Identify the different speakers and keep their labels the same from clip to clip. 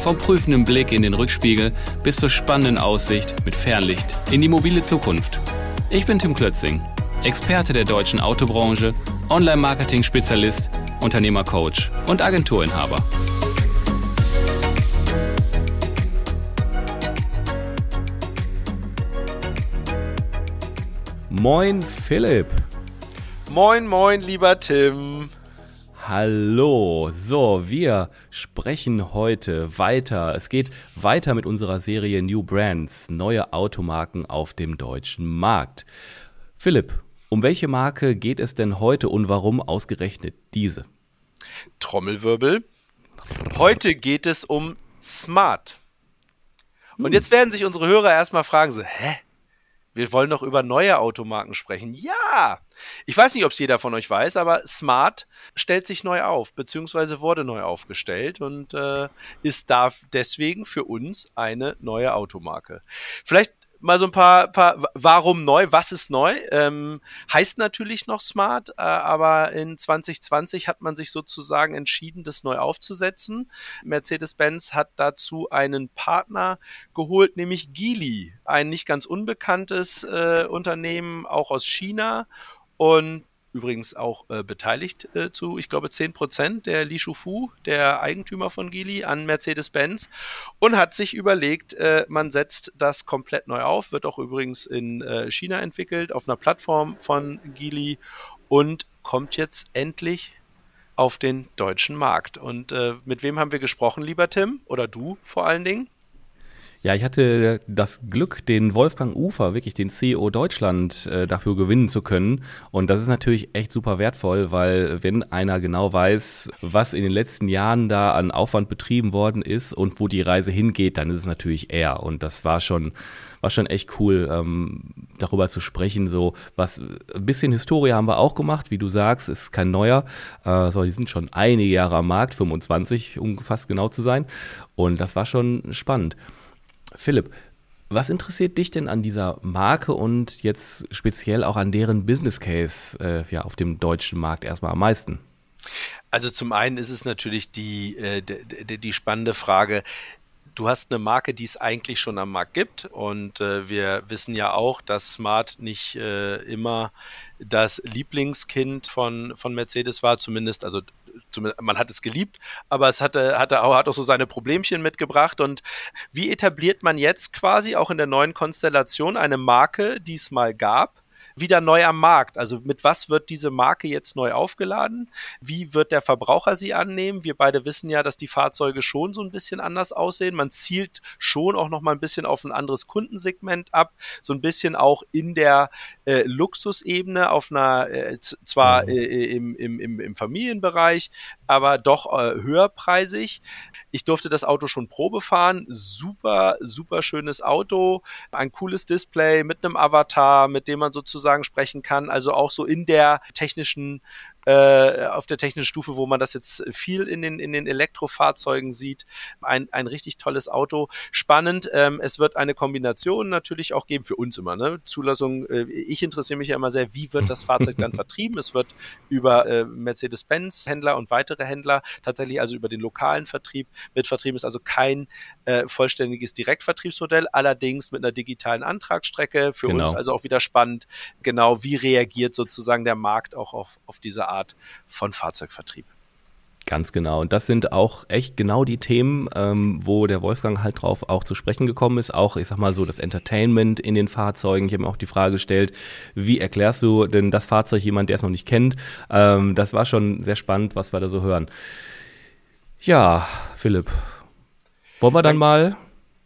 Speaker 1: Vom prüfenden Blick in den Rückspiegel bis zur spannenden Aussicht mit Fernlicht in die mobile Zukunft. Ich bin Tim Klötzing, Experte der deutschen Autobranche, Online-Marketing-Spezialist, Unternehmercoach und Agenturinhaber. Moin Philipp.
Speaker 2: Moin, moin, lieber Tim.
Speaker 1: Hallo, so, wir sprechen heute weiter. Es geht weiter mit unserer Serie New Brands, neue Automarken auf dem deutschen Markt. Philipp, um welche Marke geht es denn heute und warum ausgerechnet diese?
Speaker 2: Trommelwirbel. Heute geht es um Smart. Und jetzt werden sich unsere Hörer erstmal fragen, so, hä? Wir wollen doch über neue Automarken sprechen. Ja! Ich weiß nicht, ob es jeder von euch weiß, aber Smart stellt sich neu auf, beziehungsweise wurde neu aufgestellt und äh, ist da deswegen für uns eine neue Automarke. Vielleicht mal so ein paar, paar warum neu, was ist neu? Ähm, heißt natürlich noch Smart, äh, aber in 2020 hat man sich sozusagen entschieden, das neu aufzusetzen. Mercedes-Benz hat dazu einen Partner geholt, nämlich Geely, ein nicht ganz unbekanntes äh, Unternehmen, auch aus China. Und übrigens auch äh, beteiligt äh, zu, ich glaube, 10 Prozent der Li Shufu, der Eigentümer von Geely, an Mercedes-Benz und hat sich überlegt, äh, man setzt das komplett neu auf, wird auch übrigens in äh, China entwickelt, auf einer Plattform von Geely und kommt jetzt endlich auf den deutschen Markt. Und äh, mit wem haben wir gesprochen, lieber Tim? Oder du vor allen Dingen?
Speaker 1: Ja, ich hatte das Glück, den Wolfgang Ufer, wirklich den CEO Deutschland, äh, dafür gewinnen zu können. Und das ist natürlich echt super wertvoll, weil wenn einer genau weiß, was in den letzten Jahren da an Aufwand betrieben worden ist und wo die Reise hingeht, dann ist es natürlich er. Und das war schon, war schon echt cool, ähm, darüber zu sprechen. So was, ein bisschen Historie haben wir auch gemacht, wie du sagst, ist kein neuer. Äh, so, die sind schon einige Jahre am Markt, 25, um fast genau zu sein. Und das war schon spannend. Philipp, was interessiert dich denn an dieser Marke und jetzt speziell auch an deren Business Case äh, ja, auf dem deutschen Markt erstmal am meisten?
Speaker 2: Also zum einen ist es natürlich die, äh, die, die spannende Frage, du hast eine Marke, die es eigentlich schon am Markt gibt. Und äh, wir wissen ja auch, dass Smart nicht äh, immer das Lieblingskind von, von Mercedes war, zumindest, also man hat es geliebt, aber es hatte, hatte auch, hat auch so seine Problemchen mitgebracht. Und wie etabliert man jetzt quasi auch in der neuen Konstellation eine Marke, die es mal gab? Wieder neu am Markt. Also mit was wird diese Marke jetzt neu aufgeladen? Wie wird der Verbraucher sie annehmen? Wir beide wissen ja, dass die Fahrzeuge schon so ein bisschen anders aussehen. Man zielt schon auch noch mal ein bisschen auf ein anderes Kundensegment ab, so ein bisschen auch in der äh, Luxusebene auf einer äh, zwar mhm. äh, im, im, im, im Familienbereich, aber doch äh, höherpreisig. Ich durfte das Auto schon Probe fahren. Super, super schönes Auto. Ein cooles Display mit einem Avatar, mit dem man sozusagen sprechen kann. Also auch so in der technischen äh, auf der technischen Stufe, wo man das jetzt viel in den, in den Elektrofahrzeugen sieht. Ein, ein richtig tolles Auto. Spannend. Ähm, es wird eine Kombination natürlich auch geben für uns immer. Ne? Zulassung, äh, ich interessiere mich ja immer sehr, wie wird das Fahrzeug dann vertrieben? Es wird über äh, Mercedes-Benz-Händler und weitere Händler tatsächlich also über den lokalen Vertrieb mit vertrieben. Ist also kein äh, vollständiges Direktvertriebsmodell, allerdings mit einer digitalen Antragsstrecke. Für genau. uns also auch wieder spannend, genau wie reagiert sozusagen der Markt auch auf, auf diese Art von Fahrzeugvertrieb.
Speaker 1: Ganz genau. Und das sind auch echt genau die Themen, ähm, wo der Wolfgang halt drauf auch zu sprechen gekommen ist. Auch, ich sag mal so, das Entertainment in den Fahrzeugen. Ich habe mir auch die Frage gestellt, wie erklärst du denn das Fahrzeug jemand, der es noch nicht kennt? Ähm, das war schon sehr spannend, was wir da so hören. Ja, Philipp. Wollen wir dann mal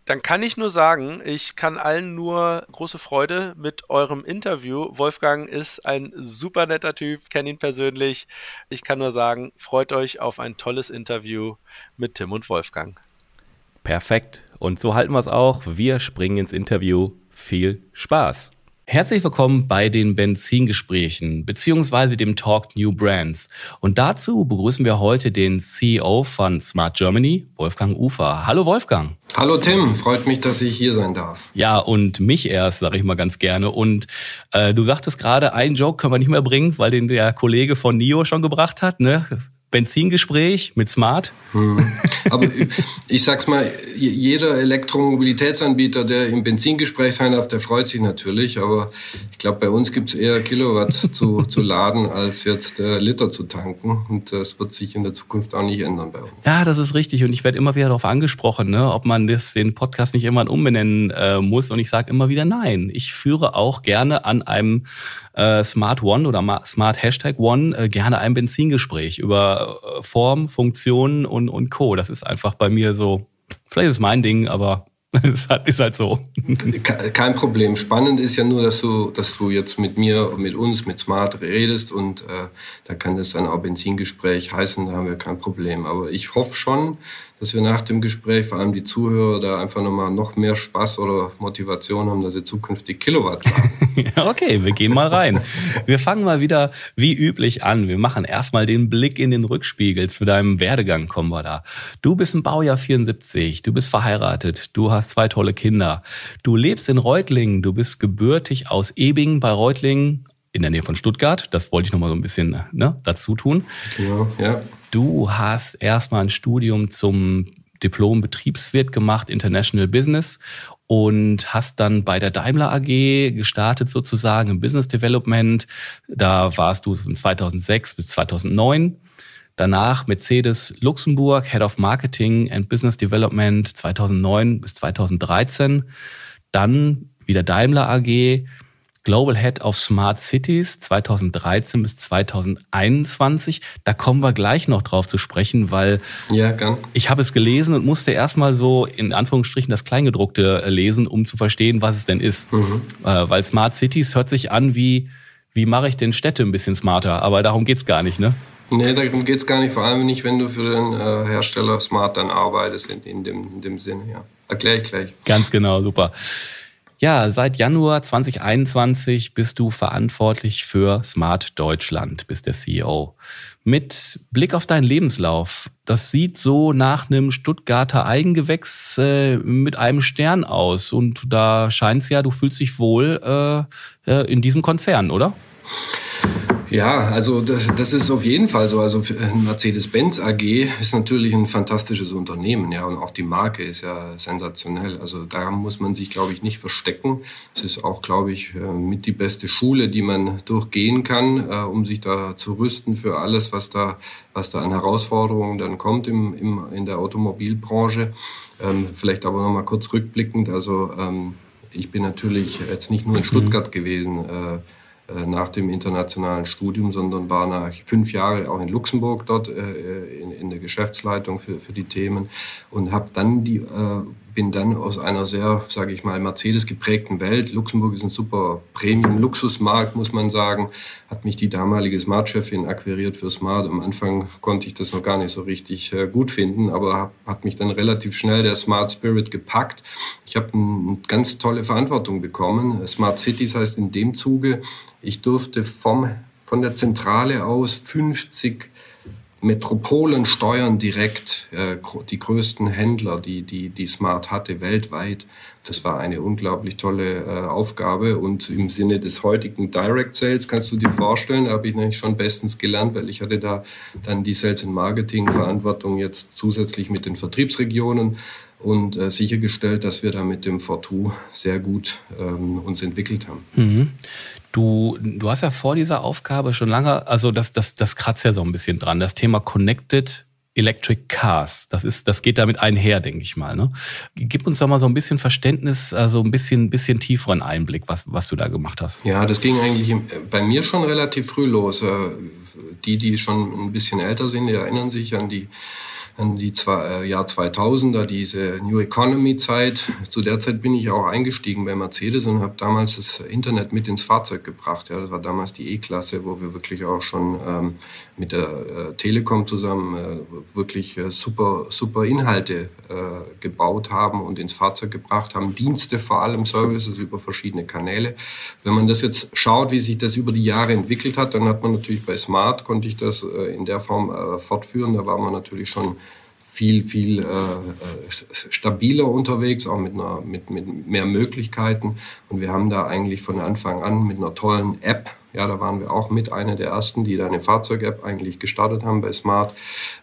Speaker 2: dann kann ich nur sagen, ich kann allen nur große Freude mit eurem Interview. Wolfgang ist ein super netter Typ, kenne ihn persönlich. Ich kann nur sagen, freut euch auf ein tolles Interview mit Tim und Wolfgang.
Speaker 1: Perfekt. Und so halten wir es auch. Wir springen ins Interview. Viel Spaß. Herzlich willkommen bei den Benzingesprächen beziehungsweise dem Talk New Brands. Und dazu begrüßen wir heute den CEO von Smart Germany, Wolfgang Ufer. Hallo Wolfgang.
Speaker 3: Hallo Tim, freut mich, dass ich hier sein darf.
Speaker 1: Ja, und mich erst, sage ich mal ganz gerne. Und äh, du sagtest gerade, einen Joke können wir nicht mehr bringen, weil den der Kollege von NIO schon gebracht hat. Ne? Benzingespräch mit Smart. Hm.
Speaker 3: Aber ich sag's mal, jeder Elektromobilitätsanbieter, der im Benzingespräch sein darf, der freut sich natürlich. Aber ich glaube, bei uns gibt's eher Kilowatt zu, zu laden, als jetzt äh, Liter zu tanken. Und das wird sich in der Zukunft auch nicht ändern bei uns.
Speaker 1: Ja, das ist richtig. Und ich werde immer wieder darauf angesprochen, ne, ob man das, den Podcast nicht immer umbenennen äh, muss. Und ich sage immer wieder nein. Ich führe auch gerne an einem äh, Smart One oder Smart Hashtag One äh, gerne ein Benzingespräch über äh, Form, Funktionen und, und Co. Das ist einfach bei mir so, vielleicht ist mein Ding, aber es ist halt so.
Speaker 3: Kein Problem. Spannend ist ja nur, dass du, dass du jetzt mit mir und mit uns, mit Smart redest und äh, da kann das dann auch Benzingespräch heißen, da haben wir kein Problem. Aber ich hoffe schon, dass wir nach dem Gespräch, vor allem die Zuhörer, da einfach nochmal noch mehr Spaß oder Motivation haben, dass sie zukünftig Kilowatt
Speaker 1: haben. okay, wir gehen mal rein. Wir fangen mal wieder wie üblich an. Wir machen erstmal den Blick in den Rückspiegel. Zu deinem Werdegang kommen wir da. Du bist im Baujahr 74, du bist verheiratet, du hast zwei tolle Kinder. Du lebst in Reutlingen, du bist gebürtig aus Ebing bei Reutlingen in der Nähe von Stuttgart. Das wollte ich nochmal so ein bisschen ne, dazu tun. Genau, ja. Du hast erstmal ein Studium zum Diplom-Betriebswirt gemacht, International Business, und hast dann bei der Daimler AG gestartet sozusagen im Business Development. Da warst du von 2006 bis 2009. Danach Mercedes Luxemburg, Head of Marketing and Business Development 2009 bis 2013. Dann wieder Daimler AG, Global Head of Smart Cities 2013 bis 2021. Da kommen wir gleich noch drauf zu sprechen, weil ja, gern. ich habe es gelesen und musste erstmal so in Anführungsstrichen das Kleingedruckte äh, lesen, um zu verstehen, was es denn ist. Mhm. Äh, weil Smart Cities hört sich an wie, wie mache ich denn Städte ein bisschen smarter, aber darum geht's gar nicht, ne?
Speaker 3: Nee, darum geht es gar nicht, vor allem nicht, wenn du für den äh, Hersteller Smart dann arbeitest, in, in, dem, in dem Sinne, ja. Erkläre ich gleich.
Speaker 1: Ganz genau, super. Ja, seit Januar 2021 bist du verantwortlich für Smart Deutschland, bist der CEO. Mit Blick auf deinen Lebenslauf, das sieht so nach einem Stuttgarter Eigengewächs äh, mit einem Stern aus. Und da scheint es ja, du fühlst dich wohl äh, äh in diesem Konzern, oder?
Speaker 3: Ja, also das, das, ist auf jeden Fall so. Also Mercedes-Benz AG ist natürlich ein fantastisches Unternehmen, ja, und auch die Marke ist ja sensationell. Also da muss man sich, glaube ich, nicht verstecken. Es ist auch, glaube ich, äh, mit die beste Schule, die man durchgehen kann, äh, um sich da zu rüsten für alles, was da, was da an Herausforderungen dann kommt im, im, in der Automobilbranche. Ähm, vielleicht aber noch mal kurz rückblickend. Also ähm, ich bin natürlich jetzt nicht nur in Stuttgart gewesen. Äh, nach dem internationalen Studium, sondern war nach fünf Jahren auch in Luxemburg dort äh, in, in, der Geschäftsleitung für, für die Themen und habe dann die äh, bin dann aus einer sehr, sage ich mal, Mercedes geprägten Welt. Luxemburg ist ein super Premium-Luxusmarkt, muss man sagen. Hat mich die damalige Smart-Chefin akquiriert für Smart. Am Anfang konnte ich das noch gar nicht so richtig gut finden, aber hat mich dann relativ schnell der Smart Spirit gepackt. Ich habe eine ganz tolle Verantwortung bekommen. Smart Cities heißt in dem Zuge, ich durfte vom, von der Zentrale aus 50 Metropolen steuern direkt äh, die größten Händler, die, die, die Smart hatte weltweit. Das war eine unglaublich tolle äh, Aufgabe und im Sinne des heutigen Direct Sales kannst du dir vorstellen, habe ich nämlich schon bestens gelernt, weil ich hatte da dann die Sales and Marketing Verantwortung jetzt zusätzlich mit den Vertriebsregionen und äh, sichergestellt, dass wir da mit dem Fortu sehr gut ähm, uns entwickelt haben. Mhm.
Speaker 1: Du, du hast ja vor dieser Aufgabe schon lange, also das, das, das kratzt ja so ein bisschen dran, das Thema Connected Electric Cars. Das ist, das geht damit einher, denke ich mal. Ne? Gib uns doch mal so ein bisschen Verständnis, also ein bisschen, bisschen tieferen Einblick, was, was du da gemacht hast.
Speaker 3: Ja, das ging eigentlich bei mir schon relativ früh los. Äh, die, die schon ein bisschen älter sind, die erinnern sich an die dann die zwei, äh, Jahr 2000er, diese New Economy Zeit. Zu der Zeit bin ich auch eingestiegen bei Mercedes und habe damals das Internet mit ins Fahrzeug gebracht. Ja, das war damals die E-Klasse, wo wir wirklich auch schon ähm, mit der äh, Telekom zusammen äh, wirklich äh, super, super Inhalte äh, gebaut haben und ins Fahrzeug gebracht haben. Dienste vor allem, Services über verschiedene Kanäle. Wenn man das jetzt schaut, wie sich das über die Jahre entwickelt hat, dann hat man natürlich bei Smart, konnte ich das äh, in der Form fortführen. Da war man natürlich schon viel, viel äh, stabiler unterwegs, auch mit, einer, mit, mit mehr Möglichkeiten. Und wir haben da eigentlich von Anfang an mit einer tollen App ja, da waren wir auch mit einer der ersten, die da eine Fahrzeug-App eigentlich gestartet haben bei Smart,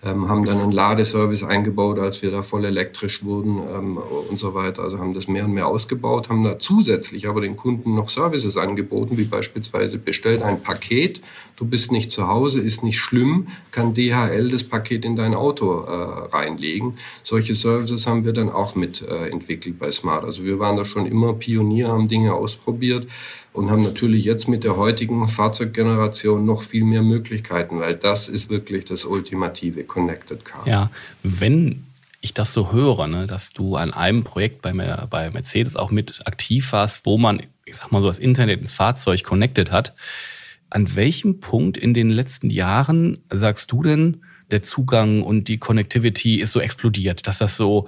Speaker 3: ähm, haben dann einen Ladeservice eingebaut, als wir da voll elektrisch wurden ähm, und so weiter. Also haben das mehr und mehr ausgebaut, haben da zusätzlich aber den Kunden noch Services angeboten, wie beispielsweise bestellt ein Paket, du bist nicht zu Hause, ist nicht schlimm, kann DHL das Paket in dein Auto äh, reinlegen. Solche Services haben wir dann auch mit äh, bei Smart. Also wir waren da schon immer Pionier, haben Dinge ausprobiert und haben natürlich jetzt mit der heutigen Fahrzeuggeneration noch viel mehr Möglichkeiten, weil das ist wirklich das ultimative Connected Car.
Speaker 1: Ja, wenn ich das so höre, ne, dass du an einem Projekt bei, bei Mercedes auch mit aktiv warst, wo man, ich sag mal so, das Internet ins Fahrzeug connected hat, an welchem Punkt in den letzten Jahren sagst du denn, der Zugang und die Connectivity ist so explodiert, dass das so,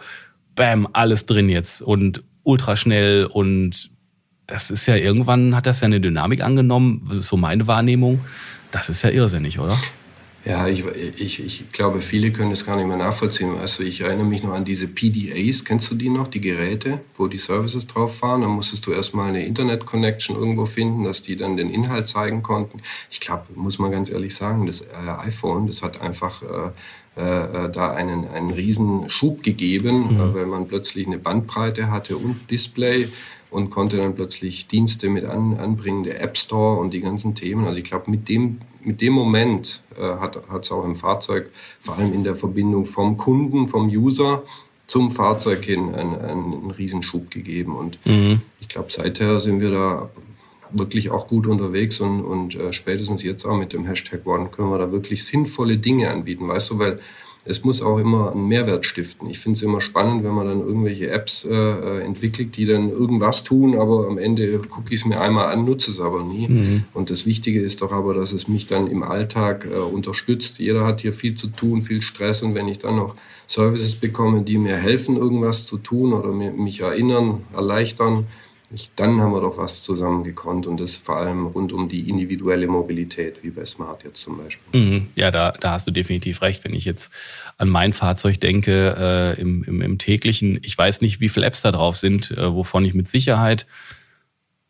Speaker 1: bam, alles drin jetzt und ultraschnell und das ist ja irgendwann hat das ja eine Dynamik angenommen, das ist so meine Wahrnehmung. Das ist ja irrsinnig, oder?
Speaker 3: Ja, ich, ich, ich glaube, viele können das gar nicht mehr nachvollziehen. Also ich erinnere mich noch an diese PDAs, kennst du die noch, die Geräte, wo die Services drauf fahren? Dann musstest du erstmal eine Internet-Connection irgendwo finden, dass die dann den Inhalt zeigen konnten. Ich glaube, muss man ganz ehrlich sagen, das äh, iPhone, das hat einfach äh, äh, da einen, einen riesen Schub gegeben, mhm. weil man plötzlich eine Bandbreite hatte und Display und konnte dann plötzlich Dienste mit an, anbringen, der App Store und die ganzen Themen. Also ich glaube, mit dem, mit dem Moment äh, hat es auch im Fahrzeug, vor allem in der Verbindung vom Kunden, vom User zum Fahrzeug hin, einen, einen Riesenschub gegeben. Und mhm. ich glaube, seither sind wir da wirklich auch gut unterwegs und, und äh, spätestens jetzt auch mit dem Hashtag One können wir da wirklich sinnvolle Dinge anbieten, weißt du, weil es muss auch immer einen Mehrwert stiften. Ich finde es immer spannend, wenn man dann irgendwelche Apps äh, äh, entwickelt, die dann irgendwas tun, aber am Ende gucke ich es mir einmal an, nutze es aber nie. Mhm. Und das Wichtige ist doch aber, dass es mich dann im Alltag äh, unterstützt. Jeder hat hier viel zu tun, viel Stress und wenn ich dann noch Services bekomme, die mir helfen, irgendwas zu tun oder mich erinnern, erleichtern, ich, dann haben wir doch was zusammen gekonnt und das vor allem rund um die individuelle Mobilität, wie bei Smart jetzt zum Beispiel.
Speaker 1: Mhm. Ja, da, da hast du definitiv recht. Wenn ich jetzt an mein Fahrzeug denke, äh, im, im, im, täglichen, ich weiß nicht, wie viele Apps da drauf sind, äh, wovon ich mit Sicherheit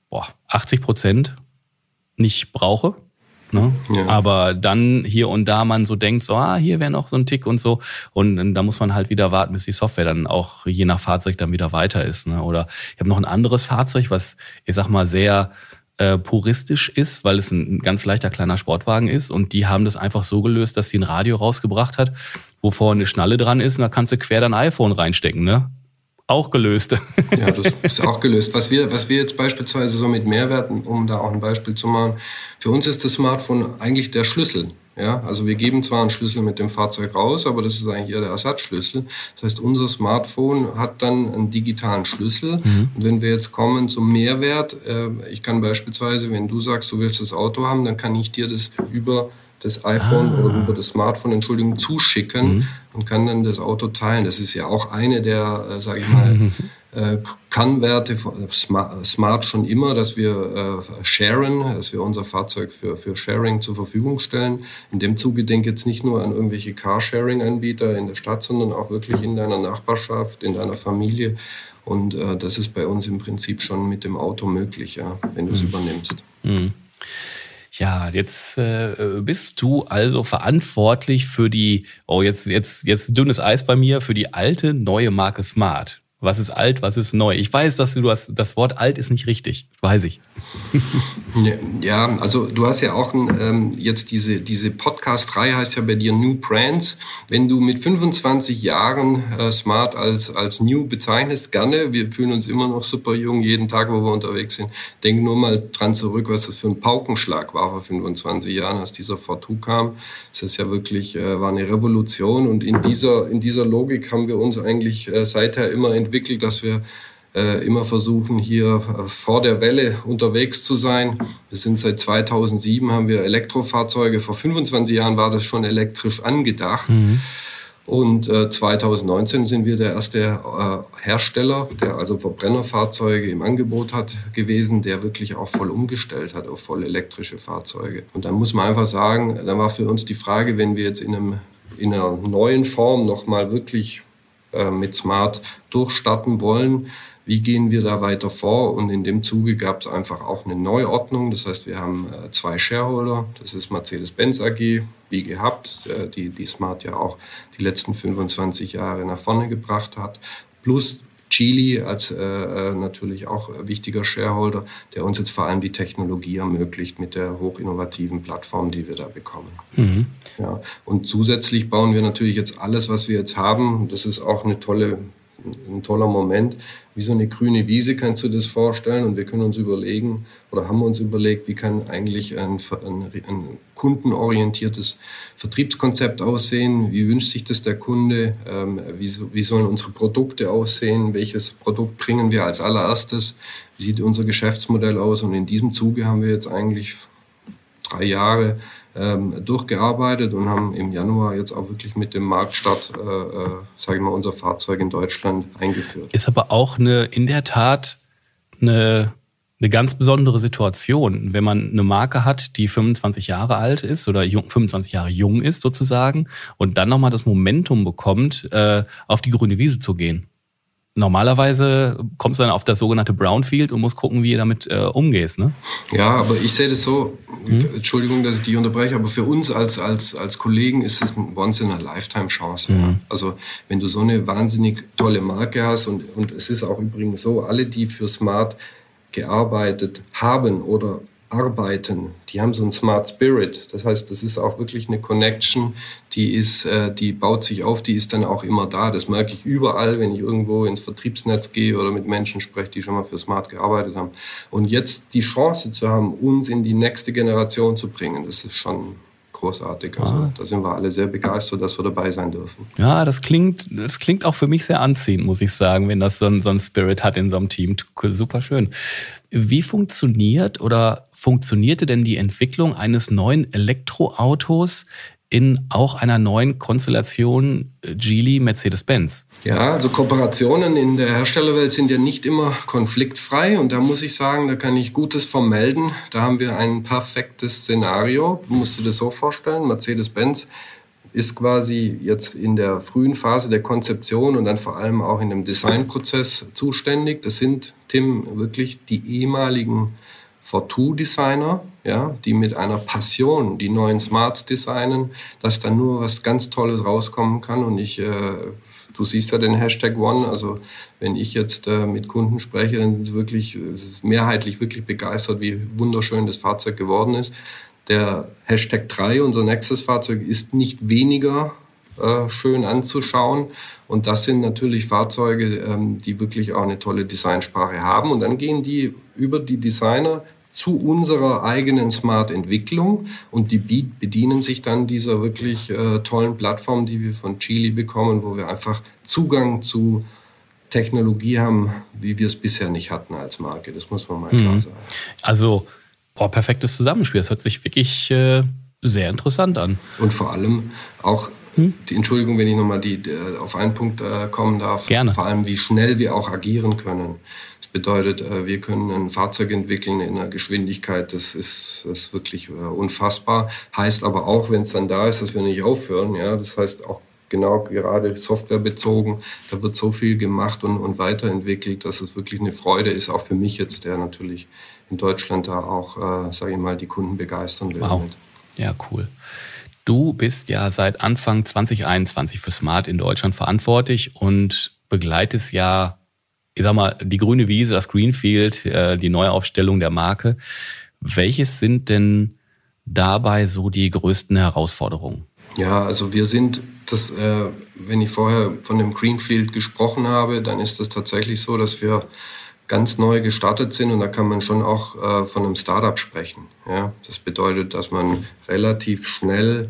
Speaker 1: boah, 80 Prozent nicht brauche. Ne? Ja. Aber dann hier und da man so denkt, so, ah, hier wäre noch so ein Tick und so. Und, und da muss man halt wieder warten, bis die Software dann auch je nach Fahrzeug dann wieder weiter ist. Ne? Oder ich habe noch ein anderes Fahrzeug, was, ich sag mal, sehr äh, puristisch ist, weil es ein ganz leichter kleiner Sportwagen ist. Und die haben das einfach so gelöst, dass sie ein Radio rausgebracht hat, wo vorne eine Schnalle dran ist und da kannst du quer dein iPhone reinstecken. Ne? Auch gelöst.
Speaker 3: Ja, das ist auch gelöst. Was wir, was wir jetzt beispielsweise so mit Mehrwerten, um da auch ein Beispiel zu machen, für uns ist das Smartphone eigentlich der Schlüssel. Ja, also wir geben zwar einen Schlüssel mit dem Fahrzeug raus, aber das ist eigentlich eher der Ersatzschlüssel. Das heißt, unser Smartphone hat dann einen digitalen Schlüssel. Mhm. Und wenn wir jetzt kommen zum Mehrwert, äh, ich kann beispielsweise, wenn du sagst, du willst das Auto haben, dann kann ich dir das über das iPhone ah. oder über das Smartphone, Entschuldigung, zuschicken mhm. und kann dann das Auto teilen. Das ist ja auch eine der, äh, sage ich mal, äh, Kannwerte von Smart, Smart schon immer, dass wir äh, sharen, dass wir unser Fahrzeug für, für Sharing zur Verfügung stellen. In dem Zuge denke jetzt nicht nur an irgendwelche Carsharing-Anbieter in der Stadt, sondern auch wirklich in deiner Nachbarschaft, in deiner Familie. Und äh, das ist bei uns im Prinzip schon mit dem Auto möglich, ja, wenn du es mhm. übernimmst. Mhm.
Speaker 1: Ja, jetzt äh, bist du also verantwortlich für die, oh, jetzt, jetzt, jetzt dünnes Eis bei mir, für die alte neue Marke Smart. Was ist alt, was ist neu? Ich weiß, dass du hast, das Wort alt ist nicht richtig, weiß ich.
Speaker 3: ja, also du hast ja auch ähm, jetzt diese, diese Podcast-Reihe heißt ja bei dir New Brands. Wenn du mit 25 Jahren äh, Smart als, als New bezeichnest, gerne. Wir fühlen uns immer noch super jung, jeden Tag, wo wir unterwegs sind. Denk nur mal dran zurück, was das für ein Paukenschlag war vor 25 Jahren, als dieser V2 kam. Das ist ja wirklich, äh, war eine Revolution und in dieser, in dieser Logik haben wir uns eigentlich äh, seither immer entwickelt entwickelt, dass wir äh, immer versuchen, hier äh, vor der Welle unterwegs zu sein. Wir sind seit 2007, haben wir Elektrofahrzeuge. Vor 25 Jahren war das schon elektrisch angedacht. Mhm. Und äh, 2019 sind wir der erste äh, Hersteller, der also Verbrennerfahrzeuge im Angebot hat gewesen, der wirklich auch voll umgestellt hat auf voll elektrische Fahrzeuge. Und dann muss man einfach sagen, dann war für uns die Frage, wenn wir jetzt in, einem, in einer neuen Form nochmal wirklich äh, mit Smart durchstarten wollen. Wie gehen wir da weiter vor? Und in dem Zuge gab es einfach auch eine Neuordnung. Das heißt, wir haben äh, zwei Shareholder. Das ist Mercedes-Benz AG, wie gehabt, äh, die, die Smart ja auch die letzten 25 Jahre nach vorne gebracht hat. Plus Chile als äh, äh, natürlich auch wichtiger Shareholder, der uns jetzt vor allem die Technologie ermöglicht mit der hochinnovativen Plattform, die wir da bekommen. Mhm. Ja, und zusätzlich bauen wir natürlich jetzt alles, was wir jetzt haben. Das ist auch eine tolle ein toller Moment. Wie so eine grüne Wiese kannst du das vorstellen und wir können uns überlegen oder haben uns überlegt, wie kann eigentlich ein, ein, ein kundenorientiertes Vertriebskonzept aussehen? Wie wünscht sich das der Kunde? Ähm, wie, wie sollen unsere Produkte aussehen? Welches Produkt bringen wir als allererstes? Wie sieht unser Geschäftsmodell aus? Und in diesem Zuge haben wir jetzt eigentlich drei Jahre ähm, durchgearbeitet und haben im Januar jetzt auch wirklich mit dem Marktstart, äh, äh, sage ich mal, unser Fahrzeug in Deutschland eingeführt.
Speaker 1: Ist aber auch eine, in der Tat eine, eine ganz besondere Situation, wenn man eine Marke hat, die 25 Jahre alt ist oder jung, 25 Jahre jung ist sozusagen und dann nochmal das Momentum bekommt, äh, auf die grüne Wiese zu gehen. Normalerweise kommst du dann auf das sogenannte Brownfield und musst gucken, wie du damit äh, umgehst. Ne?
Speaker 3: Ja, aber ich sehe das so, hm? Entschuldigung, dass ich dich unterbreche, aber für uns als, als, als Kollegen ist es ein Once-in-a-Lifetime-Chance. Mhm. Also wenn du so eine wahnsinnig tolle Marke hast und, und es ist auch übrigens so, alle, die für Smart gearbeitet haben oder arbeiten. Die haben so einen Smart Spirit. Das heißt, das ist auch wirklich eine Connection, die ist, äh, die baut sich auf, die ist dann auch immer da. Das merke ich überall, wenn ich irgendwo ins Vertriebsnetz gehe oder mit Menschen spreche, die schon mal für Smart gearbeitet haben. Und jetzt die Chance zu haben, uns in die nächste Generation zu bringen, das ist schon großartig. Also ah. da sind wir alle sehr begeistert, dass wir dabei sein dürfen.
Speaker 1: Ja, das klingt, das klingt auch für mich sehr anziehend, muss ich sagen, wenn das so ein, so ein Spirit hat in so einem Team. Super schön. Wie funktioniert oder funktionierte denn die Entwicklung eines neuen Elektroautos in auch einer neuen Konstellation äh, Geely Mercedes-Benz?
Speaker 3: Ja, also Kooperationen in der Herstellerwelt sind ja nicht immer konfliktfrei und da muss ich sagen, da kann ich Gutes vermelden. Da haben wir ein perfektes Szenario. Du musst dir das so vorstellen, Mercedes-Benz ist quasi jetzt in der frühen Phase der Konzeption und dann vor allem auch in dem Designprozess zuständig. Das sind, Tim, wirklich die ehemaligen V2-Designer, ja, die mit einer Passion die neuen Smarts designen, dass da nur was ganz Tolles rauskommen kann. Und ich, äh, du siehst ja den Hashtag One, also wenn ich jetzt äh, mit Kunden spreche, dann sind es wirklich, ist mehrheitlich wirklich begeistert, wie wunderschön das Fahrzeug geworden ist. Der Hashtag 3, unser Nexus-Fahrzeug, ist nicht weniger äh, schön anzuschauen. Und das sind natürlich Fahrzeuge, ähm, die wirklich auch eine tolle Designsprache haben. Und dann gehen die über die Designer zu unserer eigenen Smart-Entwicklung und die bedienen sich dann dieser wirklich äh, tollen Plattform, die wir von Chili bekommen, wo wir einfach Zugang zu Technologie haben, wie wir es bisher nicht hatten als Marke. Das muss man mal klar mhm. sagen.
Speaker 1: Also Boah, perfektes Zusammenspiel. Das hört sich wirklich äh, sehr interessant an.
Speaker 3: Und vor allem auch hm? die Entschuldigung, wenn ich nochmal die, äh, auf einen Punkt äh, kommen darf.
Speaker 1: Gerne.
Speaker 3: Vor allem, wie schnell wir auch agieren können. Das bedeutet, äh, wir können ein Fahrzeug entwickeln in einer Geschwindigkeit, das ist, das ist wirklich äh, unfassbar. Heißt aber auch, wenn es dann da ist, dass wir nicht aufhören. Ja? Das heißt auch genau gerade softwarebezogen, da wird so viel gemacht und, und weiterentwickelt, dass es wirklich eine Freude ist, auch für mich jetzt, der natürlich in Deutschland da auch, äh, sage ich mal, die Kunden begeistern will.
Speaker 1: Wow. Ja, cool. Du bist ja seit Anfang 2021 für Smart in Deutschland verantwortlich und begleitest ja ich sag mal, die grüne Wiese, das Greenfield, äh, die Neuaufstellung der Marke. Welches sind denn dabei so die größten Herausforderungen?
Speaker 3: Ja, also wir sind das, äh, wenn ich vorher von dem Greenfield gesprochen habe, dann ist das tatsächlich so, dass wir ganz neu gestartet sind und da kann man schon auch äh, von einem Startup sprechen. Ja? Das bedeutet, dass man relativ schnell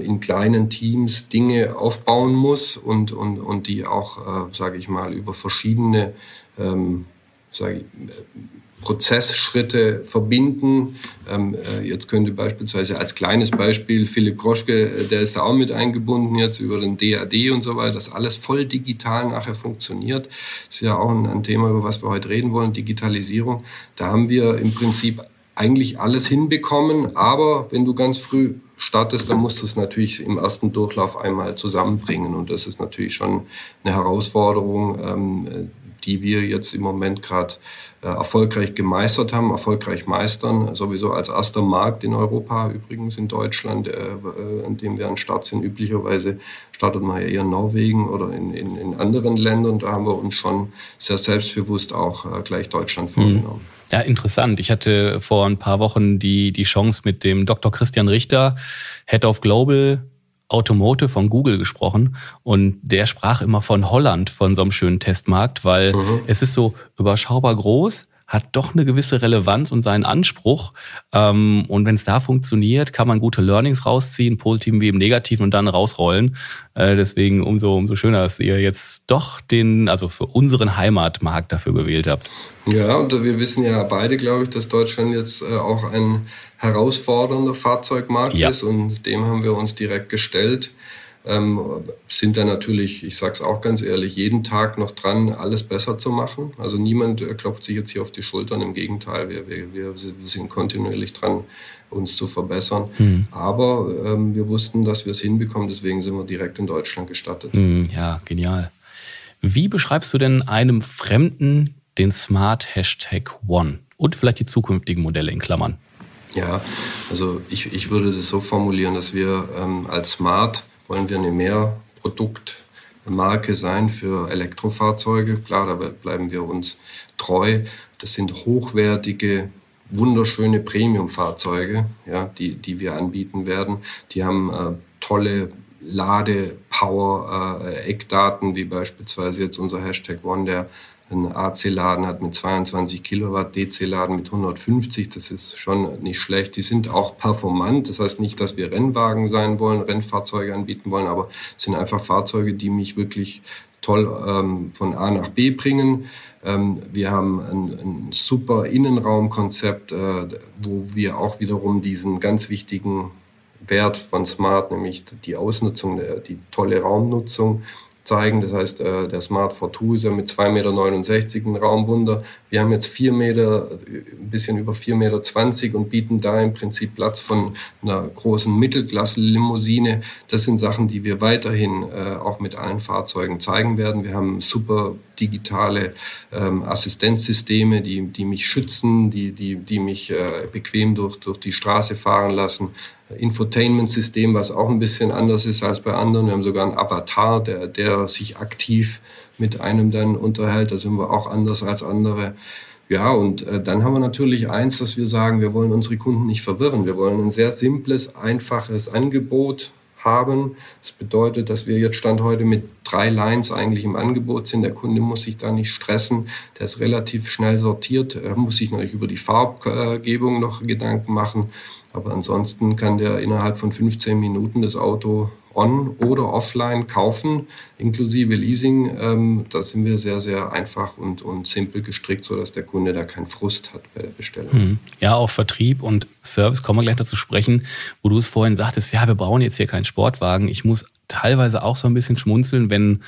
Speaker 3: in kleinen Teams Dinge aufbauen muss und, und, und die auch, äh, sage ich mal, über verschiedene ähm, ich, Prozessschritte verbinden. Ähm, äh, jetzt könnte beispielsweise als kleines Beispiel Philipp Groschke, äh, der ist da auch mit eingebunden jetzt über den DAD und so weiter, dass alles voll digital nachher funktioniert. Das ist ja auch ein, ein Thema, über was wir heute reden wollen, Digitalisierung. Da haben wir im Prinzip eigentlich alles hinbekommen, aber wenn du ganz früh startest, dann musst du es natürlich im ersten Durchlauf einmal zusammenbringen. Und das ist natürlich schon eine Herausforderung, ähm, die wir jetzt im Moment gerade erfolgreich gemeistert haben, erfolgreich meistern. Sowieso als erster Markt in Europa, übrigens in Deutschland, äh, äh, an dem wir an Start sind. Üblicherweise startet man ja eher in Norwegen oder in, in, in anderen Ländern. Da haben wir uns schon sehr selbstbewusst auch gleich Deutschland vorgenommen.
Speaker 1: Ja, interessant. Ich hatte vor ein paar Wochen die, die Chance mit dem Dr. Christian Richter, Head of Global Automotive von Google gesprochen und der sprach immer von Holland, von so einem schönen Testmarkt, weil mhm. es ist so überschaubar groß, hat doch eine gewisse Relevanz und seinen Anspruch. Ähm, und wenn es da funktioniert, kann man gute Learnings rausziehen, positiven wie im Negativen und dann rausrollen. Äh, deswegen umso, umso schöner, dass ihr jetzt doch den, also für unseren Heimatmarkt dafür gewählt habt.
Speaker 3: Ja, und wir wissen ja beide, glaube ich, dass Deutschland jetzt äh, auch ein herausfordernder Fahrzeugmarkt ja. ist und dem haben wir uns direkt gestellt. Ähm, sind da natürlich, ich sage es auch ganz ehrlich, jeden Tag noch dran, alles besser zu machen. Also niemand äh, klopft sich jetzt hier auf die Schultern, im Gegenteil, wir, wir, wir sind kontinuierlich dran, uns zu verbessern. Mhm. Aber ähm, wir wussten, dass wir es hinbekommen, deswegen sind wir direkt in Deutschland gestartet.
Speaker 1: Mhm, ja, genial. Wie beschreibst du denn einem Fremden den Smart Hashtag One und vielleicht die zukünftigen Modelle in Klammern?
Speaker 3: Ja, also ich, ich würde das so formulieren, dass wir ähm, als Smart wollen wir eine Mehrproduktmarke sein für Elektrofahrzeuge. Klar, da bleiben wir uns treu. Das sind hochwertige, wunderschöne Premium-Fahrzeuge, ja, die, die wir anbieten werden. Die haben äh, tolle Lade-Power-Eckdaten, äh, wie beispielsweise jetzt unser Hashtag One, der ein AC-Laden hat mit 22 Kilowatt, DC-Laden mit 150. Das ist schon nicht schlecht. Die sind auch performant. Das heißt nicht, dass wir Rennwagen sein wollen, Rennfahrzeuge anbieten wollen, aber es sind einfach Fahrzeuge, die mich wirklich toll ähm, von A nach B bringen. Ähm, wir haben ein, ein super Innenraumkonzept, äh, wo wir auch wiederum diesen ganz wichtigen Wert von Smart, nämlich die Ausnutzung, die tolle Raumnutzung, zeigen. Das heißt, äh, der Smart Fortwo ist ja mit 2,69 Meter ein Raumwunder. Wir haben jetzt 4 Meter, ein bisschen über 4,20 Meter und bieten da im Prinzip Platz von einer großen Mittelklasse-Limousine. Das sind Sachen, die wir weiterhin äh, auch mit allen Fahrzeugen zeigen werden. Wir haben super digitale ähm, Assistenzsysteme, die, die mich schützen, die, die, die mich äh, bequem durch, durch die Straße fahren lassen. Infotainment-System, was auch ein bisschen anders ist als bei anderen. Wir haben sogar einen Avatar, der, der sich aktiv mit einem dann unterhält. Da sind wir auch anders als andere. Ja, und äh, dann haben wir natürlich eins, dass wir sagen, wir wollen unsere Kunden nicht verwirren. Wir wollen ein sehr simples, einfaches Angebot haben. Das bedeutet, dass wir jetzt Stand heute mit drei Lines eigentlich im Angebot sind. Der Kunde muss sich da nicht stressen. Der ist relativ schnell sortiert. Er muss sich natürlich über die Farbgebung noch Gedanken machen. Aber ansonsten kann der innerhalb von 15 Minuten das Auto on oder offline kaufen, inklusive Leasing. Ähm, da sind wir sehr, sehr einfach und, und simpel gestrickt, sodass der Kunde da keinen Frust hat bei der Bestellung.
Speaker 1: Hm. Ja, auf Vertrieb und Service kommen wir gleich dazu sprechen, wo du es vorhin sagtest, ja, wir brauchen jetzt hier keinen Sportwagen. Ich muss teilweise auch so ein bisschen schmunzeln, wenn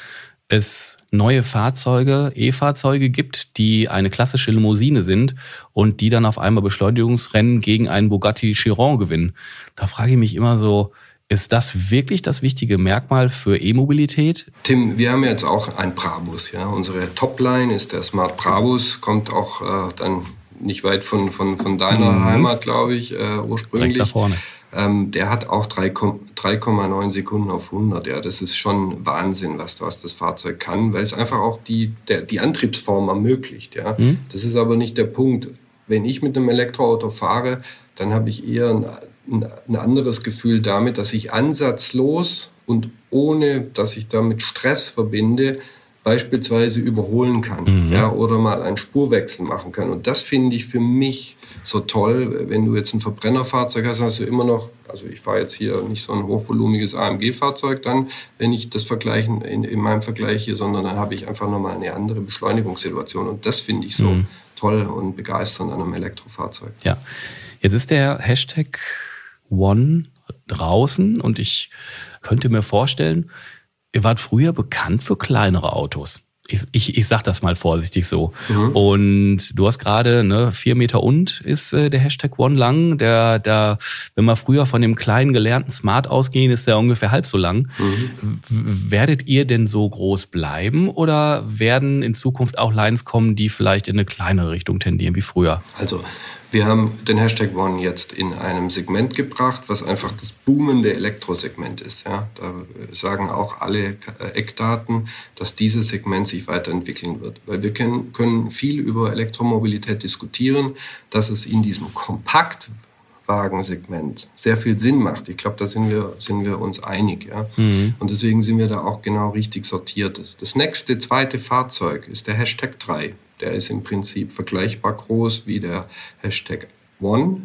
Speaker 1: es neue Fahrzeuge, E-Fahrzeuge gibt, die eine klassische Limousine sind und die dann auf einmal Beschleunigungsrennen gegen einen Bugatti Chiron gewinnen. Da frage ich mich immer so, ist das wirklich das wichtige Merkmal für E-Mobilität?
Speaker 3: Tim, wir haben jetzt auch ein Brabus. Ja? Unsere Topline ist der Smart Brabus, kommt auch äh, dann nicht weit von, von, von deiner mhm. Heimat, glaube ich, äh, ursprünglich. Direkt
Speaker 1: da vorne.
Speaker 3: ähm, der hat auch 3,9 Sekunden auf 100. Ja, das ist schon Wahnsinn, was, was das Fahrzeug kann, weil es einfach auch die, der, die Antriebsform ermöglicht. Ja. Mhm. Das ist aber nicht der Punkt. Wenn ich mit einem Elektroauto fahre, dann habe ich eher ein, ein, anderes Gefühl damit, dass ich ansatzlos und ohne, dass ich damit Stress verbinde, beispielsweise überholen kann mhm. ja, oder mal einen Spurwechsel machen kann. Und das finde ich für mich so toll. Wenn du jetzt ein Verbrennerfahrzeug hast, hast du immer noch, also ich fahre jetzt hier nicht so ein hochvolumiges AMG-Fahrzeug dann, wenn ich das vergleiche in, in, meinem Vergleich hier, sondern dann habe ich einfach nochmal eine andere Beschleunigungssituation. Und das finde ich so mhm. toll und begeisternd an einem Elektrofahrzeug.
Speaker 1: Ja, jetzt ist der Hashtag One draußen und ich könnte mir vorstellen, ihr wart früher bekannt für kleinere Autos. Ich, ich, ich sag das mal vorsichtig so. Mhm. Und du hast gerade, ne, vier Meter und ist äh, der Hashtag One lang. Der, der, wenn wir früher von dem kleinen gelernten Smart ausgehen, ist der ungefähr halb so lang. Mhm. Werdet ihr denn so groß bleiben oder werden in Zukunft auch Lines kommen, die vielleicht in eine kleinere Richtung tendieren wie früher?
Speaker 3: Also wir haben den Hashtag One jetzt in einem Segment gebracht, was einfach das boomende Elektrosegment ist. Ja. Da sagen auch alle äh, Eckdaten, dass dieses Segment sich weiterentwickeln wird. Weil wir können, können viel über Elektromobilität diskutieren, dass es in diesem Kompaktwagensegment sehr viel Sinn macht. Ich glaube, da sind wir, sind wir uns einig. Ja? Mhm. Und deswegen sind wir da auch genau richtig sortiert. Das nächste, zweite Fahrzeug ist der Hashtag 3. Der ist im Prinzip vergleichbar groß wie der Hashtag One,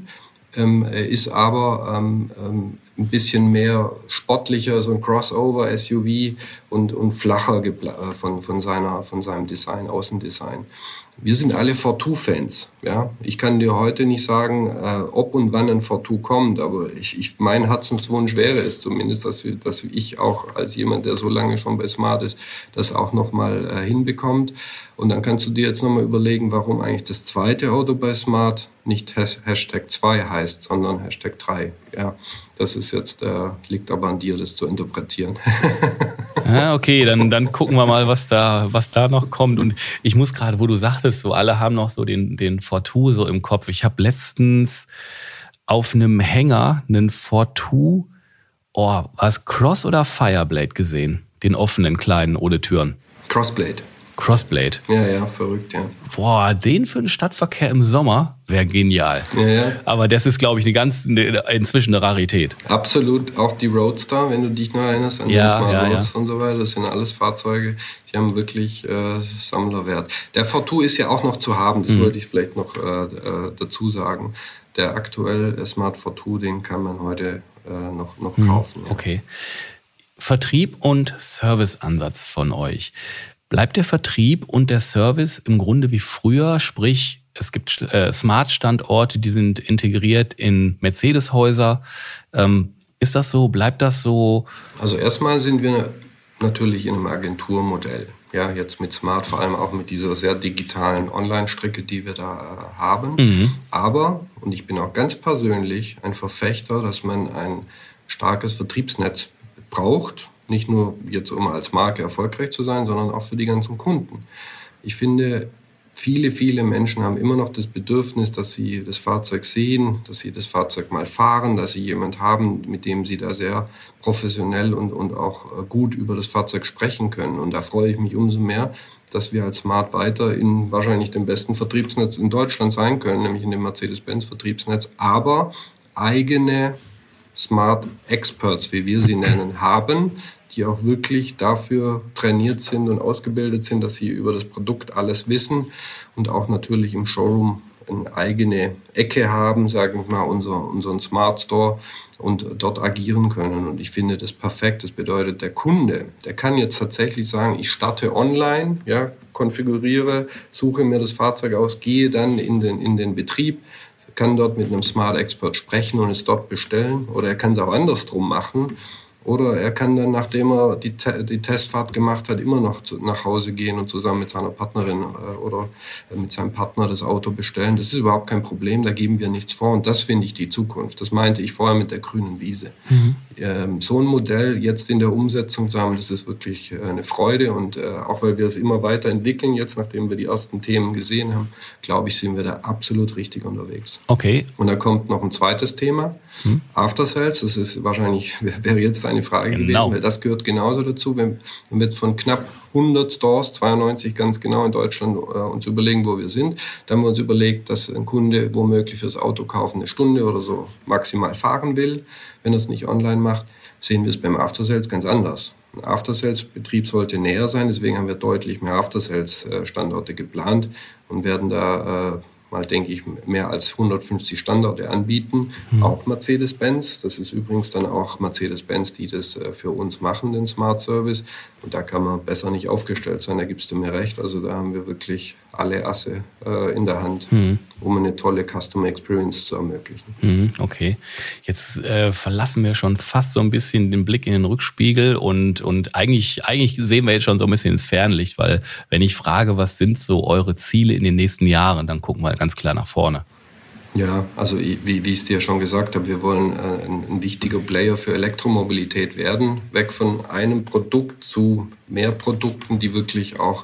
Speaker 3: ähm, ist aber ähm, ähm, ein bisschen mehr sportlicher, so ein Crossover-SUV und, und flacher äh, von, von, seiner, von seinem Design, Außendesign. Wir sind alle Fortu-Fans. Ja? Ich kann dir heute nicht sagen, äh, ob und wann ein Fortu kommt, aber ich, ich, mein Herzenswunsch wäre es zumindest, dass, wir, dass ich auch als jemand, der so lange schon bei Smart ist, das auch nochmal äh, hinbekommt. Und dann kannst du dir jetzt nochmal überlegen, warum eigentlich das zweite Auto bei Smart nicht Hashtag 2 heißt, sondern Hashtag 3. Ja, das ist jetzt, äh, liegt aber an dir, das zu interpretieren.
Speaker 1: ja, okay, dann, dann gucken wir mal, was da, was da noch kommt. Und ich muss gerade, wo du sagtest, so alle haben noch so den, den Fortu so im Kopf. Ich habe letztens auf einem Hänger einen Fortu, oh, was Cross oder Fireblade gesehen? Den offenen kleinen ohne Türen.
Speaker 3: Crossblade.
Speaker 1: Crossblade.
Speaker 3: Ja, ja, verrückt, ja.
Speaker 1: Boah, den für den Stadtverkehr im Sommer wäre genial. Ja, ja. Aber das ist, glaube ich, eine ganz, eine, inzwischen eine Rarität.
Speaker 3: Absolut. Auch die Roadster, wenn du dich noch erinnerst an
Speaker 1: ja, den ja,
Speaker 3: Roadster ja. und so weiter, das sind alles Fahrzeuge, die haben wirklich äh, Sammlerwert. Der Fortu ist ja auch noch zu haben, das mhm. wollte ich vielleicht noch äh, äh, dazu sagen. Der aktuell Smart Fortu, den kann man heute äh, noch, noch mhm. kaufen.
Speaker 1: Okay. Vertrieb und Serviceansatz von euch. Bleibt der Vertrieb und der Service im Grunde wie früher, sprich es gibt äh, Smart-Standorte, die sind integriert in Mercedes-Häuser. Ähm, ist das so? Bleibt das so?
Speaker 3: Also erstmal sind wir natürlich in einem Agenturmodell. Ja, jetzt mit Smart, vor allem auch mit dieser sehr digitalen Online-Strecke, die wir da äh, haben. Mhm. Aber, und ich bin auch ganz persönlich ein Verfechter, dass man ein starkes Vertriebsnetz braucht, nicht nur jetzt, um als Marke erfolgreich zu sein, sondern auch für die ganzen Kunden. Ich finde, viele, viele Menschen haben immer noch das Bedürfnis, dass sie das Fahrzeug sehen, dass sie das Fahrzeug mal fahren, dass sie jemand haben, mit dem sie da sehr professionell und, und auch äh, gut über das Fahrzeug sprechen können. Und da freue ich mich umso mehr, dass wir als Smart weiter in wahrscheinlich dem besten Vertriebsnetz in Deutschland sein können, nämlich in dem Mercedes-Benz-Vertriebsnetz, aber eigene Smart Experts, wie wir sie nennen, haben, die auch wirklich dafür trainiert sind und ausgebildet sind, dass sie über das Produkt alles wissen und auch natürlich im Showroom eine eigene Ecke haben, sagen wir mal, unser, unseren Smart Store und dort agieren können. Und ich finde das perfekt. Das bedeutet, der Kunde, der kann jetzt tatsächlich sagen, ich starte online, ja, konfiguriere, suche mir das Fahrzeug aus, gehe dann in den, in den Betrieb, kann dort mit einem Smart Expert sprechen und es dort bestellen. Oder er kann es auch andersrum machen Oder er kann dann, nachdem er die, die Testfahrt gemacht hat, immer noch zu, nach Hause gehen und zusammen mit seiner Partnerin äh, oder mit seinem Partner das Auto bestellen. Das ist überhaupt kein Problem, da geben wir nichts vor. Und das finde ich die Zukunft. Das meinte ich vorher mit der grünen Wiese. Mhm. Ähm, so ein Modell jetzt in der Umsetzung zu haben, das ist wirklich äh, eine Freude. Und äh, auch weil wir es immer weiterentwickeln, jetzt nachdem wir die ersten Themen gesehen haben, glaube ich, sind wir da absolut richtig unterwegs.
Speaker 1: Okay.
Speaker 3: Und da kommt noch ein zweites Thema. Hm? After Sales, das ist wahrscheinlich, wäre jetzt eine Frage genau. gewesen, weil das gehört genauso dazu. Wenn, wenn wir von knapp 100 Stores, 92 ganz genau in Deutschland, äh, uns überlegen, wo wir sind, dann haben wir uns überlegt, dass ein Kunde womöglich fürs Auto kaufen eine Stunde oder so maximal fahren will, wenn er es nicht online macht, sehen wir es beim After Sales ganz anders. Ein After Sales Betrieb sollte näher sein, deswegen haben wir deutlich mehr After Sales äh, Standorte geplant und werden da äh, mal, denke ich, mehr als 150 Standorte anbieten, mhm. auch Mercedes-Benz. Das ist übrigens dann auch Mercedes-Benz, die das äh, für uns machen, den Smart Service. Und da kann man besser nicht aufgestellt sein, da gibst du mir recht. Also da haben wir wirklich alle Asse äh, in der Hand, mhm. um eine tolle Customer Experience zu ermöglichen.
Speaker 1: Mhm, okay, jetzt äh, verlassen wir schon fast so ein bisschen den Blick in den Rückspiegel und, und eigentlich, eigentlich sehen wir jetzt schon so ein bisschen ins Fernlicht, weil wenn ich frage, was sind so eure Ziele in den nächsten Jahren, dann gucken wir ganz klar nach vorne.
Speaker 3: Ja, also wie, wie ich es dir schon gesagt habe, wir wollen äh, ein, ein, wichtiger Player für Elektromobilität werden, weg von einem Produkt zu mehr Produkten, die wirklich auch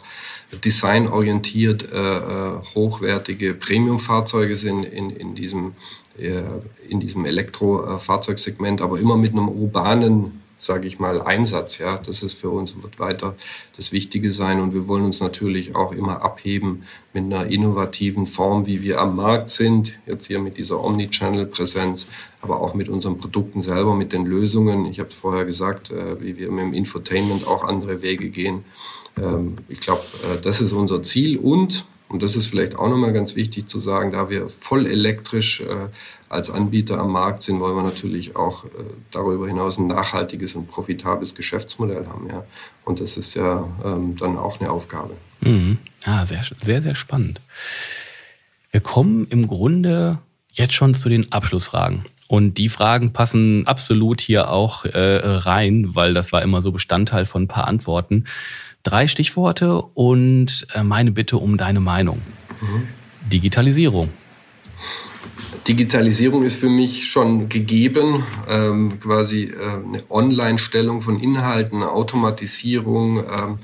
Speaker 3: designorientiert äh, äh, hochwertige Premium-Fahrzeuge sind in, in diesem, äh, in diesem Elektrofahrzeugsegment, aber immer mit einem urbanen, sage ich mal, Einsatz. Ja, das ist für uns wird weiter das Wichtige sein und wir wollen uns natürlich auch immer abheben mit einer innovativen Form, wie wir am Markt sind. Jetzt hier mit dieser Omnichannel-Präsenz, aber auch mit unseren Produkten selber, mit den Lösungen. Ich habe vorher gesagt, wie wir mit dem Infotainment auch andere Wege gehen. Ähm, ich glaube, äh, das ist unser Ziel und, und das ist vielleicht auch nochmal ganz wichtig zu sagen, da wir voll elektrisch äh, als Anbieter am Markt sind, wollen wir natürlich auch äh, darüber hinaus ein nachhaltiges und profitables Geschäftsmodell haben. Ja. Und das ist ja ähm, dann auch eine Aufgabe.
Speaker 1: Mhm. Ah, sehr, sehr, sehr spannend. Wir kommen im Grunde jetzt schon zu den Abschlussfragen. Und die Fragen passen absolut hier auch äh, rein, weil das war immer so Bestandteil von ein paar Antworten. Drei Stichworte und äh, meine Bitte um deine Meinung. Mhm. Digitalisierung.
Speaker 3: Digitalisierung ist für mich schon gegeben, ähm, quasi äh, eine Online-Stellung von Inhalten, Automatisierung. Ähm,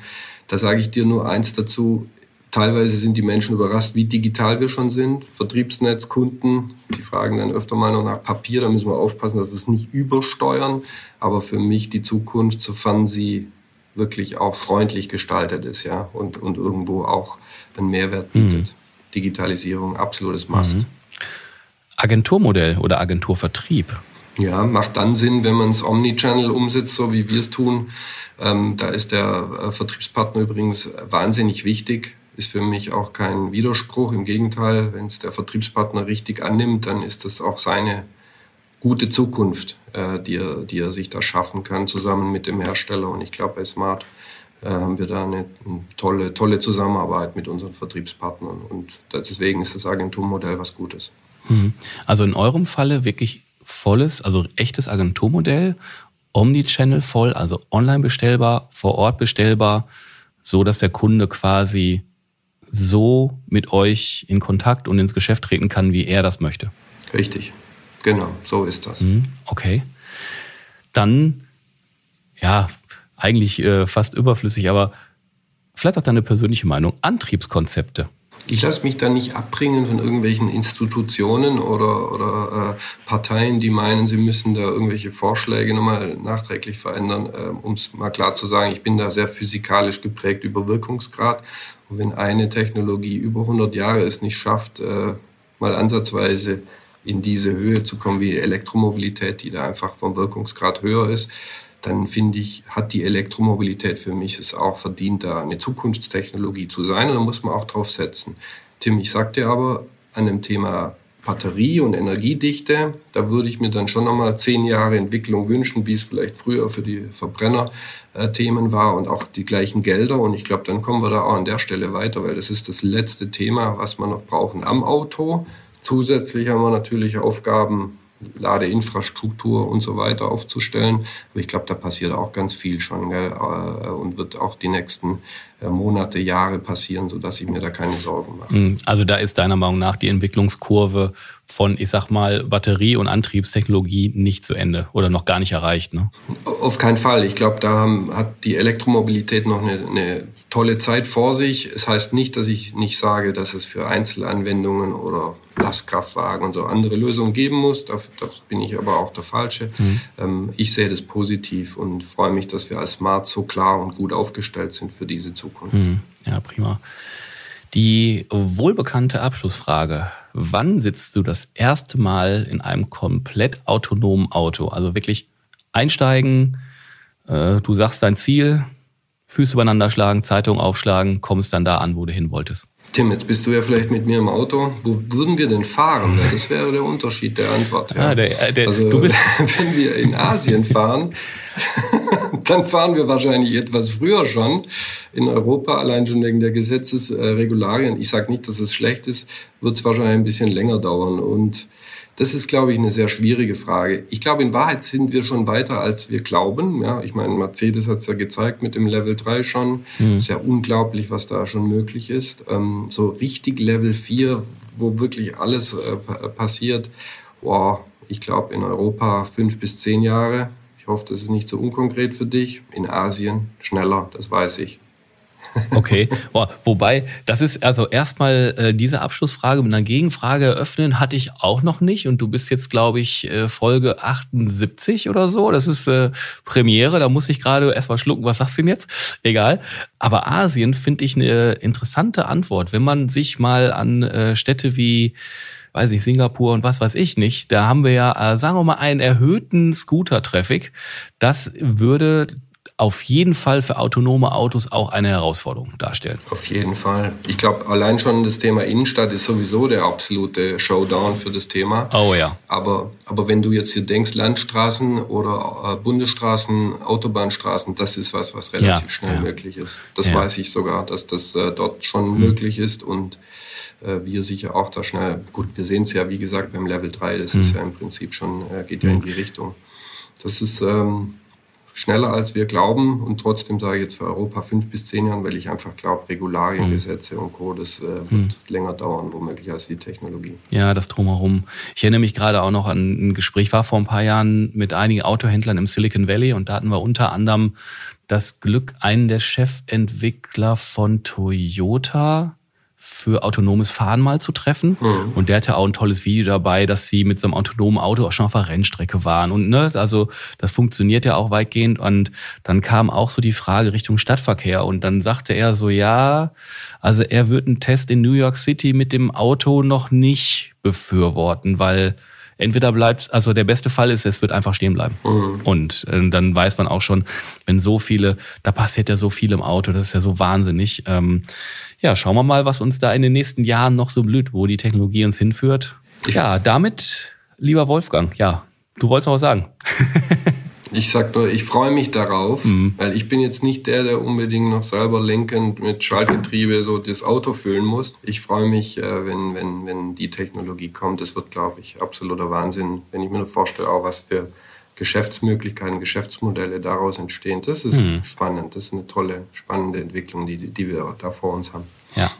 Speaker 3: da sage ich dir nur eins dazu. Teilweise sind die Menschen überrascht, wie digital wir schon sind. Vertriebsnetz, Kunden, die fragen dann öfter mal noch nach Papier. Da müssen wir aufpassen, dass wir es nicht übersteuern. Aber für mich die Zukunft, sofern sie wirklich auch freundlich gestaltet ist, ja, und, und irgendwo auch einen Mehrwert bietet. Mhm. Digitalisierung, absolutes Must. Mhm.
Speaker 1: Agenturmodell oder Agenturvertrieb?
Speaker 3: Ja, macht dann Sinn, wenn man es Omnichannel umsetzt, so wie wir es tun. Ähm, da ist der äh, Vertriebspartner übrigens wahnsinnig wichtig. Ist für mich auch kein Widerspruch. Im Gegenteil, wenn es der Vertriebspartner richtig annimmt, dann ist das auch seine gute Zukunft, äh, die, er, die er sich da schaffen kann, zusammen mit dem Hersteller. Und ich glaube, bei Smart äh, haben wir da eine, tolle, tolle Zusammenarbeit mit unseren Vertriebspartnern. Und deswegen ist das Agenturmodell was Gutes.
Speaker 1: Mhm. Also in eurem Falle wirklich volles, also echtes Agenturmodell, Omnichannel voll, also online bestellbar, vor Ort bestellbar, so dass der Kunde quasi so mit euch in Kontakt und ins Geschäft treten kann, wie er das möchte.
Speaker 3: Richtig. Genau, so ist das.
Speaker 1: Mhm, okay. Dann, ja, eigentlich äh, fast überflüssig, aber vielleicht auch deine persönliche Meinung. Antriebskonzepte.
Speaker 3: Ich lasse mich da nicht abbringen von irgendwelchen Institutionen oder, oder äh, Parteien, die meinen, sie müssen da irgendwelche Vorschläge nochmal nachträglich verändern. Äh, um es mal klar zu sagen, ich bin da sehr physikalisch geprägt über Wirkungsgrad. Und wenn eine Technologie über 100 Jahre es nicht schafft, äh, mal ansatzweise in diese Höhe zu kommen wie Elektromobilität, die da einfach vom Wirkungsgrad höher ist, dann finde ich, hat die Elektromobilität für mich es auch verdient, da eine Zukunftstechnologie zu sein und da muss man auch drauf setzen. Tim, ich sagte aber an dem Thema Batterie und Energiedichte, da würde ich mir dann schon nochmal zehn Jahre Entwicklung wünschen, wie es vielleicht früher für die Verbrenner-Themen war und auch die gleichen Gelder. Und ich glaube, dann kommen wir da auch an der Stelle weiter, weil das ist das letzte Thema, was wir noch brauchen am Auto. Zusätzlich haben wir natürlich Aufgaben Ladeinfrastruktur und so weiter aufzustellen. Aber ich glaube, da passiert auch ganz viel schon gell? Äh, und wird auch die nächsten äh, Monate, Jahre passieren, sodass ich mir da keine Sorgen mache. Hm,
Speaker 1: also da ist deiner Meinung nach die Entwicklungskurve von, ich sag mal, Batterie- und Antriebstechnologie nicht zu Ende oder noch gar nicht erreicht. Ne?
Speaker 3: Auf keinen Fall. Ich glaube, da haben, hat die Elektromobilität noch eine, eine tolle Zeit vor sich. Es heißt nicht, dass ich nicht sage, dass es für Einzelanwendungen oder Lastkraftwagen und so andere Lösungen geben muss. Da, da bin ich aber auch der Falsche. Mhm. Ähm, ich sehe das positiv und freue mich, dass wir als Smart so klar und gut aufgestellt sind für diese Zukunft. Mhm.
Speaker 1: Ja, prima. Die wohlbekannte Abschlussfrage. Wann sitzt du das erste Mal in einem komplett autonomen Auto? Also wirklich einsteigen, äh, du sagst dein Ziel, Füße übereinander schlagen, Zeitung aufschlagen, kommst dann da an, wo du hin wolltest.
Speaker 3: Tim, jetzt bist du ja vielleicht mit mir im Auto. Wo würden wir denn fahren? Das wäre der Unterschied der Antwort. Ja. Ah, der, der, also, du bist wenn wir in Asien fahren, dann fahren wir wahrscheinlich etwas früher schon. In Europa, allein schon wegen der Gesetzesregularien. Ich sage nicht, dass es schlecht ist, wird es wahrscheinlich ein bisschen länger dauern. Und das ist, glaube ich, eine sehr schwierige Frage. Ich glaube, in Wahrheit sind wir schon weiter, als wir glauben. Ja, ich meine, Mercedes hat es ja gezeigt mit dem Level 3 schon. Mhm. Ist ja unglaublich, was da schon möglich ist. Ähm, so richtig Level 4, wo wirklich alles äh, passiert, wow, ich glaube, in Europa fünf bis zehn Jahre. Ich hoffe, das ist nicht so unkonkret für dich. In Asien schneller, das weiß ich.
Speaker 1: Okay, Boah, wobei, das ist also erstmal äh, diese Abschlussfrage mit einer Gegenfrage eröffnen hatte ich auch noch nicht und du bist jetzt, glaube ich, äh, Folge 78 oder so. Das ist äh, Premiere, da muss ich gerade erstmal schlucken, was sagst du denn jetzt? Egal. Aber Asien finde ich eine interessante Antwort. Wenn man sich mal an äh, Städte wie weiß ich, Singapur und was weiß ich nicht, da haben wir ja, äh, sagen wir mal, einen erhöhten Scooter-Traffic. Das würde auf jeden Fall für autonome Autos auch eine Herausforderung darstellen.
Speaker 3: Auf jeden Fall. Ich glaube, allein schon das Thema Innenstadt ist sowieso der absolute Showdown für das Thema.
Speaker 1: Oh ja.
Speaker 3: Aber, aber wenn du jetzt hier denkst, Landstraßen oder äh, Bundesstraßen, Autobahnstraßen, das ist was, was relativ ja, schnell ja. möglich ist. Das ja. weiß ich sogar, dass das äh, dort schon mhm. möglich ist und äh, wir sicher auch da schnell, gut, wir sehen es ja, wie gesagt, beim Level 3, das mhm. ist ja im Prinzip schon, äh, geht ja in die Richtung. Das ist, ähm, schneller als wir glauben und trotzdem sage ich jetzt für Europa fünf bis zehn Jahren, weil ich einfach glaube, Regularien, mhm. Gesetze und Co., das äh, wird mhm. länger dauern, womöglich als die Technologie.
Speaker 1: Ja, das drumherum. Ich erinnere mich gerade auch noch an ein Gespräch, war vor ein paar Jahren mit einigen Autohändlern im Silicon Valley und da hatten wir unter anderem das Glück, einen der Chefentwickler von Toyota für autonomes Fahren mal zu treffen. Mhm. Und der hatte auch ein tolles Video dabei, dass sie mit so einem autonomen Auto auch schon auf der Rennstrecke waren. Und ne, also das funktioniert ja auch weitgehend. Und dann kam auch so die Frage Richtung Stadtverkehr. Und dann sagte er so, ja, also er wird einen Test in New York City mit dem Auto noch nicht befürworten, weil entweder bleibt, also der beste Fall ist, es wird einfach stehen bleiben. Mhm. Und äh, dann weiß man auch schon, wenn so viele, da passiert ja so viel im Auto, das ist ja so wahnsinnig. Ähm, ja, schauen wir mal, was uns da in den nächsten Jahren noch so blüht, wo die Technologie uns hinführt. Ja, damit, lieber Wolfgang, ja, du wolltest noch was sagen.
Speaker 3: Ich sag nur, ich freue mich darauf, mhm. weil ich bin jetzt nicht der, der unbedingt noch selber lenkend mit Schaltgetriebe so das Auto füllen muss. Ich freue mich, äh, wenn, wenn, wenn die Technologie kommt. Das wird, glaube ich, absoluter Wahnsinn, wenn ich mir nur vorstelle, auch was für Geschäftsmöglichkeiten, Geschäftsmodelle daraus entstehen. Das ist mhm. spannend. Das ist eine tolle, spannende Entwicklung, die, die wir da vor uns haben.
Speaker 1: Ja.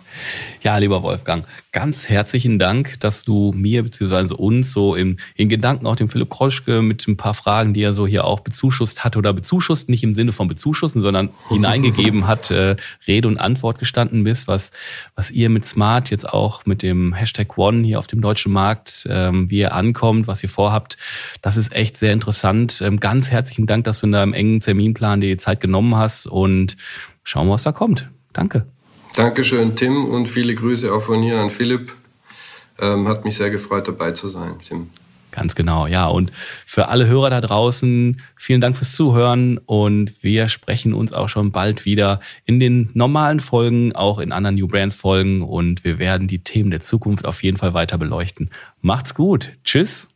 Speaker 1: Ja, lieber Wolfgang, ganz herzlichen Dank, dass du mir bzw. uns so in, in Gedanken auch dem Philipp Kroschke mit ein paar Fragen, die er so hier auch bezuschusst hat oder bezuschusst, nicht im Sinne von bezuschussen, sondern hineingegeben hat, äh, Rede und Antwort gestanden bist, was, was ihr mit Smart jetzt auch mit dem Hashtag One hier auf dem deutschen Markt, ähm, wie ihr ankommt, was ihr vorhabt. Das ist echt sehr interessant. Ähm, ganz herzlichen Dank, dass du in deinem engen Terminplan dir die Zeit genommen hast und schauen wir, was da kommt. Danke.
Speaker 3: Dankeschön, Tim, und viele Grüße auch von hier an Philipp. Ähm, hat mich sehr gefreut, dabei zu sein, Tim.
Speaker 1: Ganz genau, ja. Und für alle Hörer da draußen, vielen Dank fürs Zuhören und wir sprechen uns auch schon bald wieder in den normalen Folgen, auch in anderen New Brands Folgen und wir werden die Themen der Zukunft auf jeden Fall weiter beleuchten. Macht's gut. Tschüss.